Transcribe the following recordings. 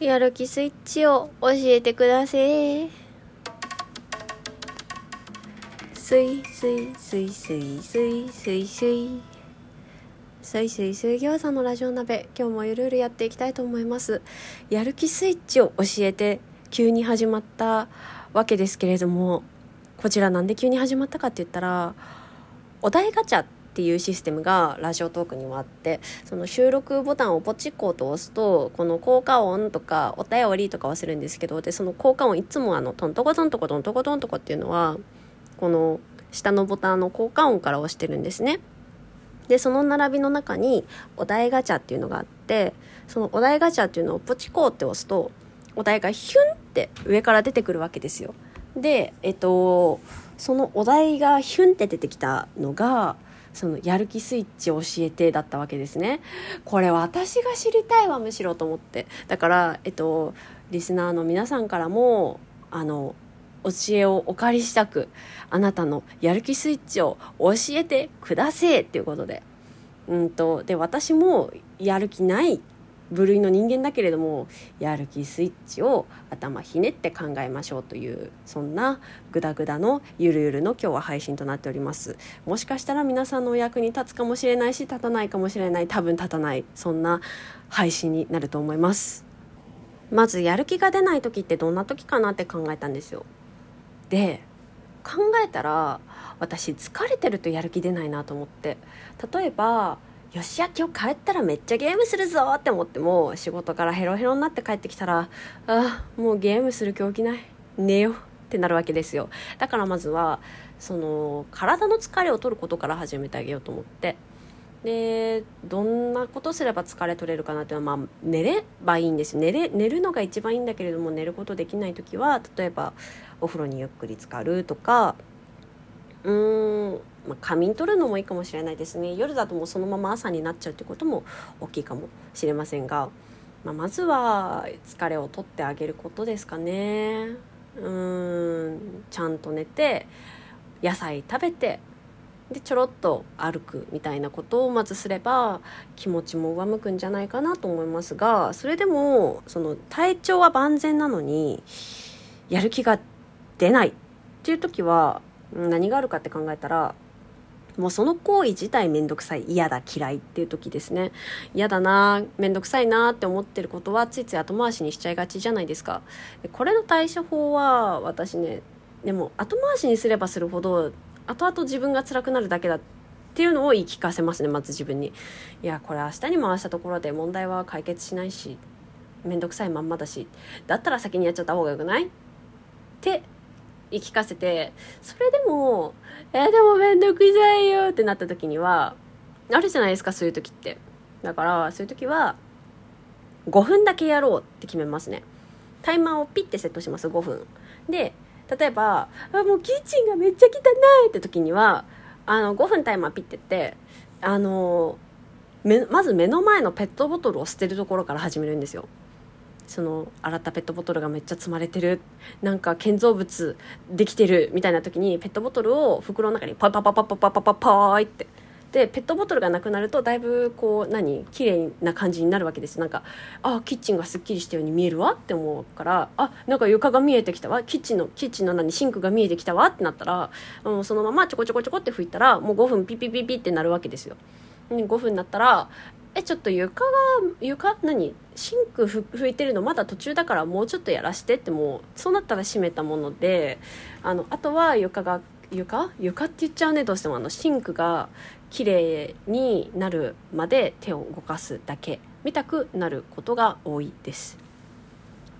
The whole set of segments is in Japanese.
やる気スイッチを教えてください。スイスイスイスイスイスイスイ。スイスイ水餃子のラジオ鍋。今日もゆるゆるやっていきたいと思います。やる気スイッチを教えて急に始まったわけですけれどもこちらなんで急に始まったかって言ったらお題ガチャっていうシステムがラジオトークにもあってその収録ボタンをポチッコと押すとこの効果音とかお便りとかはするんですけどでその効果音いつもあのトントコトントコトントコトントコっていうのはこの下のボタンの効果音から押してるんですね。でその並びの中にお題ガチャっていうのがあってそのお題ガチャっていうのをポチコって押すとお題がヒュンって上から出てくるわけですよ。でえっとそのお題がヒュンって出てきたのがそのやる気スイッチを教えてだったわけですね。これ私が知りたいわむしろと思って。だからえっとリスナーの皆さんからもあの教えをお借りしたくあなたのやる気スイッチを教えてくださいっていうことで。うんとで私もやる気ない部類の人間だけれどもやる気スイッチを頭ひねって考えましょうというそんなグダグダのゆるゆるの今日は配信となっております。もしかしたら皆さんのお役に立つかもしれないし立たないかもしれない多分立たないそんな配信になると思います。まずやる気が出ない時ってどんな時かなって考えたんですよ。で考えたら私疲れてるとやる気出ないなと思って。例えばよしや今日帰ったらめっちゃゲームするぞって思っても仕事からヘロヘロになって帰ってきたらあもうゲームする気起きない。寝ようってなるわけですよ。だからまずはその体の疲れを取ることから始めてあげようと思って。でどんなことすれば疲れ取れるかなっていうのは、まあ、寝ればいいんです寝れ寝るのが一番いいんだけれども寝ることできない時は例えばお風呂にゆっくり浸かるとかうーんまあ、仮眠取るのもいいかもしれないですね。夜だともうそのまま朝になっちゃうってことも大きいかもしれませんが、まあ、まずは疲れを取ってあげることですかね。うん。ちゃんと寝て野菜食べてでちょろっと歩くみたいなことをまずすれば気持ちも上向くんじゃないかなと思いますがそれでもその体調は万全なのにやる気が出ないっていう時は何があるかって考えたらもうその行為自体めんどくさい。嫌だ嫌いっていう時ですね。嫌だなめんどくさいなって思ってることはついつい後回しにしちゃいがちじゃないですか。これの対処法は私ねでも後回しにすればするほど後々自分が辛くなるだけだっていうのを言い聞かせますねまず自分に。いやこれ明日に回したところで問題は解決しないしめんどくさいまんまだしだったら先にやっちゃった方がよくない？って言い聞かせてそれでも「えー、でもめんどくさいよ」ってなった時にはあるじゃないですかそういう時って。だからそういう時は5分だけやろうって決めますね。タイマーをピッてセットします5分。で例えば「あもうキッチンがめっちゃ汚い」って時にはあの5分タイマーピッてってあのまず目の前のペットボトルを捨てるところから始めるんですよ。その洗ったペットボトルがめっちゃ積まれてるなんか建造物できてるみたいな時にペットボトルを袋の中にパパパパパパパパパーイってでペットボトルがなくなるとだいぶこう何綺麗な感じになるわけですなんかあキッチンがすっきりしたように見えるわって思うからあなんか床が見えてきたわキッチンのキッチンの何シンクが見えてきたわってなったら、うん、そのままちょこちょこちょこって拭いたらもう5分ピピピピってなるわけですよ。5分になったらえちょっと床が床何？シンク拭いてるのまだ途中だからもうちょっとやらしてってもうそうなったら閉めたものであのあとは床が床？床って言っちゃうねどうしてもあのシンクが綺麗になるまで手を動かすだけ見たくなることが多いです。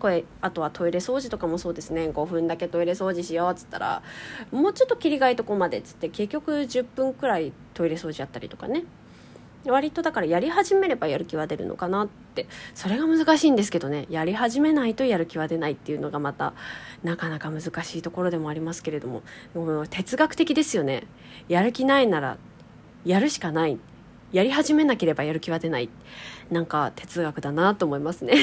これあとはトイレ掃除とかもそうですね。5分だけトイレ掃除しようっつったらもうちょっと切り替えとこまでっつって結局10分くらいトイレ掃除やったりとかね。割とだからやり始めればやる気は出るのかなって。それが難しいんですけどね。やり始めないとやる気は出ないっていうのがまたなかなか難しいところでもありますけれども。もう哲学的ですよね。やる気ないならやるしかない。やり始めなければやる気は出ない。なんか哲学だなと思いますね。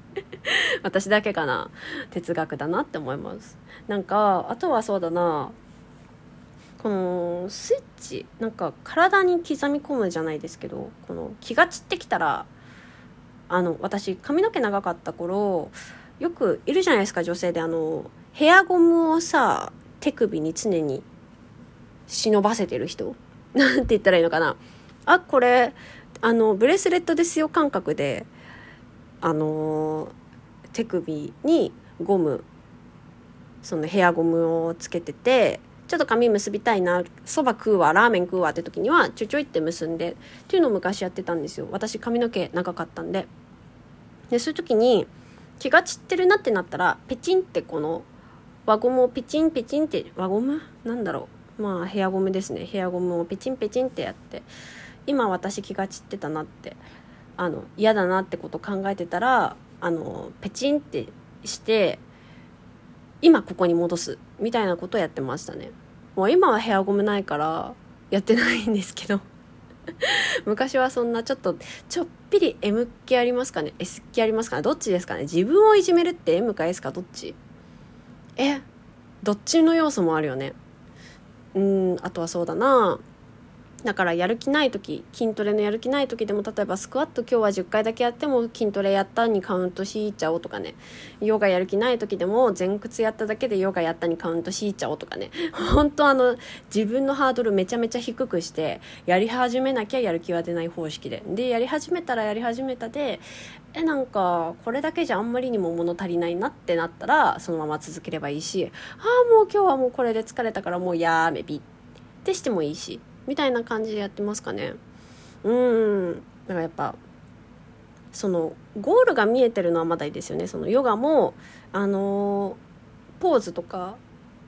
私だけかな。哲学だなって思います。なんかあとはそうだな。このスイッチなんか体に刻み込むじゃないですけどこの気が散ってきたらあの私髪の毛長かった頃よくいるじゃないですか女性であのヘアゴムをさ手首に常に忍ばせてる人。なんて言ったらいいのかな。あこれあのブレスレットですよ感覚であの手首にゴムそのヘアゴムをつけててちょっと髪結びたいな。そば食うわ。ラーメン食うわって時にはちょちょいって結んでっていうのを昔やってたんですよ。私髪の毛長かったんで。でそういう時に気が散ってるなってなったらペチンってこの輪ゴムをピチンペチンって輪ゴム？なんだろう。まあヘアゴムですね。ヘアゴムをペチンペチンってやって。今私気が散ってたなって。あの嫌だなってこと考えてたらあのペチンってして今ここに戻すみたいなことをやってましたね。もう今はヘアゴムないからやってないんですけど。昔はそんなちょっとちょっぴり M 気ありますかね？S 気ありますかね？どっちですかね？自分をいじめるって M か S かどっち？えどっちの要素もあるよね。うんあとはそうだな。だからやる気ない時筋トレのやる気ない時でも例えばスクワット今日は10回だけやっても筋トレやったにカウントしちゃおうとかね。ヨガやる気ない時でも前屈やっただけでヨガやったにカウントしちゃおうとかね。本当あの自分のハードルめちゃめちゃ低くしてやり始めなきゃやる気は出ない方式で。でやり始めたらやり始めたでえなんかこれだけじゃあんまりにも物足りないなってなったらそのまま続ければいいしああもう今日はもうこれで疲れたからもうやめびってしてもいいし。みたいな感じでやってますかね。うん。だからやっぱそのゴールが見えてるのはまだいいですよね。そのヨガもあのー、ポーズとか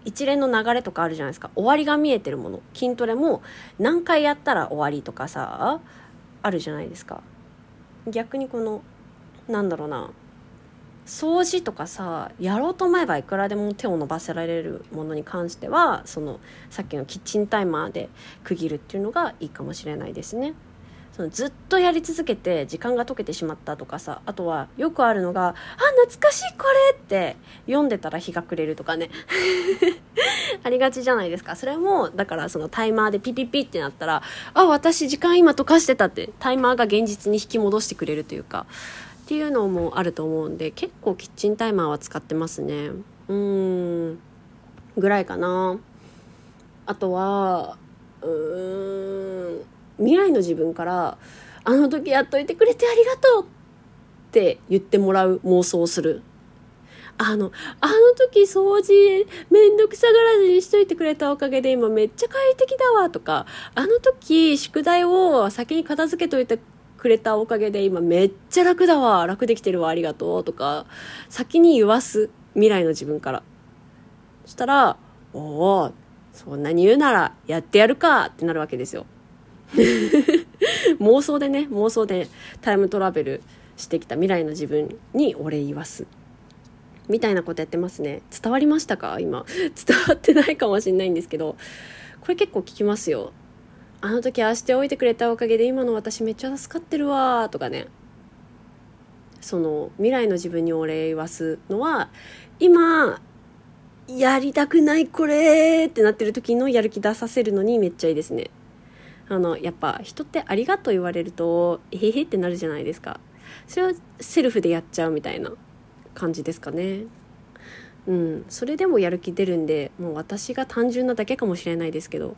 一連の流れとかあるじゃないですか。終わりが見えてるもの。筋トレも何回やったら終わりとかさあるじゃないですか。逆にこのなんだろうな。掃除とかさやろうと思えばいくらでも手を伸ばせられるものに関してはそのさっきのキッチンタイマーで区切るっていうのがいいかもしれないですね。そのずっとやり続けて時間が解けてしまったとかさあとはよくあるのが「あ懐かしいこれ!」って読んでたら日が暮れるとかね ありがちじゃないですかそれもだからそのタイマーでピピピってなったら「あ私時間今溶かしてた」ってタイマーが現実に引き戻してくれるというかっていうのもあると思うんで結構キッチンタイマーは使ってますね。うん。ぐらいかな。あとはうーん。未来の自分から「あの時やっといてくれてありがとう!」って言ってもらう妄想をする。あの、あの時掃除めんどくさがらずにしといてくれたおかげで今めっちゃ快適だわとか、あの時宿題を先に片付けといてくれたおかげで今めっちゃ楽だわ。楽できてるわ。ありがとう。とか先に言わす未来の自分から。そしたら「おおそんなに言うならやってやるか」ってなるわけですよ。妄想でね妄想でタイムトラベルしてきた未来の自分にお礼言わす。みたいなことやってますね。伝わりましたか？今。伝わってないかもしれないんですけどこれ結構聞きますよ。あの時ああしておいてくれたおかげで今の私めっちゃ助かってるわとかね。その未来の自分にお礼言わすのは今やりたくないこれってなってる時のやる気出させるのにめっちゃいいですね。あのやっぱ人ってありがとう言われるとへへってなるじゃないですか。それをセルフでやっちゃうみたいな感じですかね。うん、それでもやる気出るんでもう私が単純なだけかもしれないですけど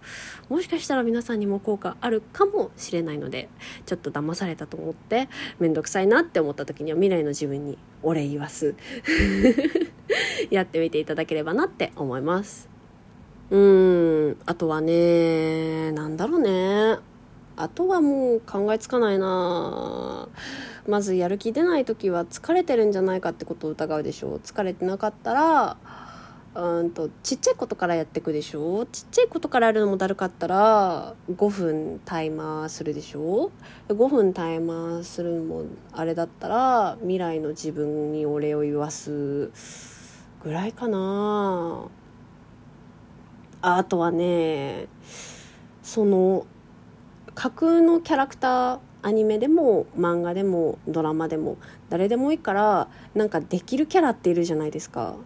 もしかしたら皆さんにも効果あるかもしれないのでちょっと騙されたと思って面倒くさいなって思った時には未来の自分にお礼言わす。やってみていただければなって思います。うん。あとはねなんだろうね。あとはもう考えつかないな。まずやる気出ない時は疲れてるんじゃないかってことを疑うでしょ疲れてなかったらうんとちっちゃいことからやっていくでしょちっちゃいことからやるのもだるかったら5分タイマーするでしょ5分タイマーするのもあれだったら未来の自分にお礼を言わすぐらいかな。あとはねその架空のキャラクターアニメでも漫画でもドラマでも誰でもいいからなんかできるキャラっているじゃないですか。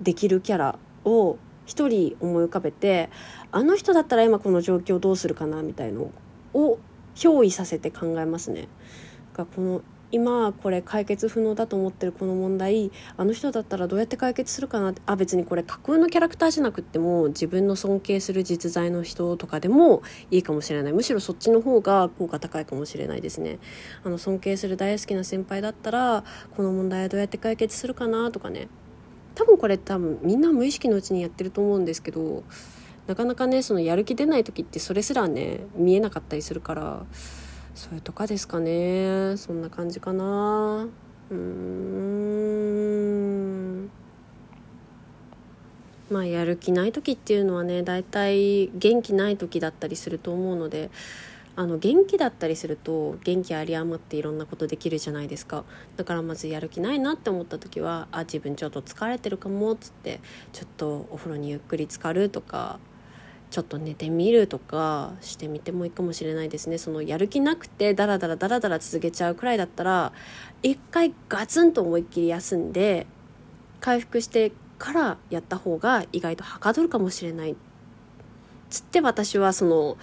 できるキャラを一人思い浮かべてあの人だったら今この状況どうするかなみたいのを憑依させて考えますね。がこの今これ解決不能だと思ってるこの問題あの人だったらどうやって解決するかなってあ別にこれ架空のキャラクターじゃなくっても自分の尊敬する実在の人とかでもいいかもしれない。むしろそっちの方が効果高いかもしれないですね。あの尊敬する大好きな先輩だったらこの問題はどうやって解決するかなとかね。多分これ多分みんな無意識のうちにやってると思うんですけどなかなかねそのやる気出ない時ってそれすらね見えなかったりするからそれとかですかね。そんな感じかな。うん。まあやる気ない時っていうのはね大体元気ない時だったりすると思うのであの元気だったりすると元気あり余っていろんなことできるじゃないですか。だからまずやる気ないなって思った時はあ自分ちょっと疲れてるかもっつってちょっとお風呂にゆっくり浸かるとかちょっと寝てみるとかしてみてもいいかもしれないですね。そのやる気なくてダラダラダラダラ続けちゃうくらいだったら一回ガツンと思いっきり休んで回復してからやった方が意外とはかどるかもしれない。つって私はその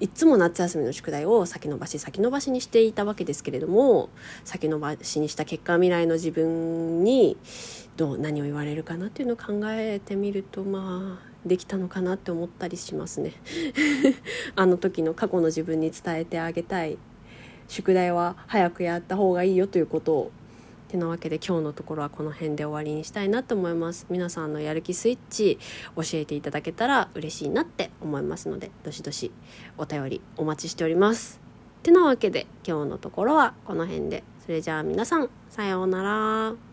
いつも夏休みの宿題を先延ばし先延ばしにしていたわけですけれども先延ばしにした結果未来の自分にどう何を言われるかなっていうのを考えてみるとまあできたのかなって思ったりしますね。あの時の過去の自分に伝えてあげたい宿題は早くやった方がいいよということをてなわけで今日のところはこの辺で終わりにしたいなと思います。皆さんのやる気スイッチ教えていただけたら嬉しいなって思いますのでどしどしお便りお待ちしております。てなわけで今日のところはこの辺で。それじゃあ皆さんさようなら。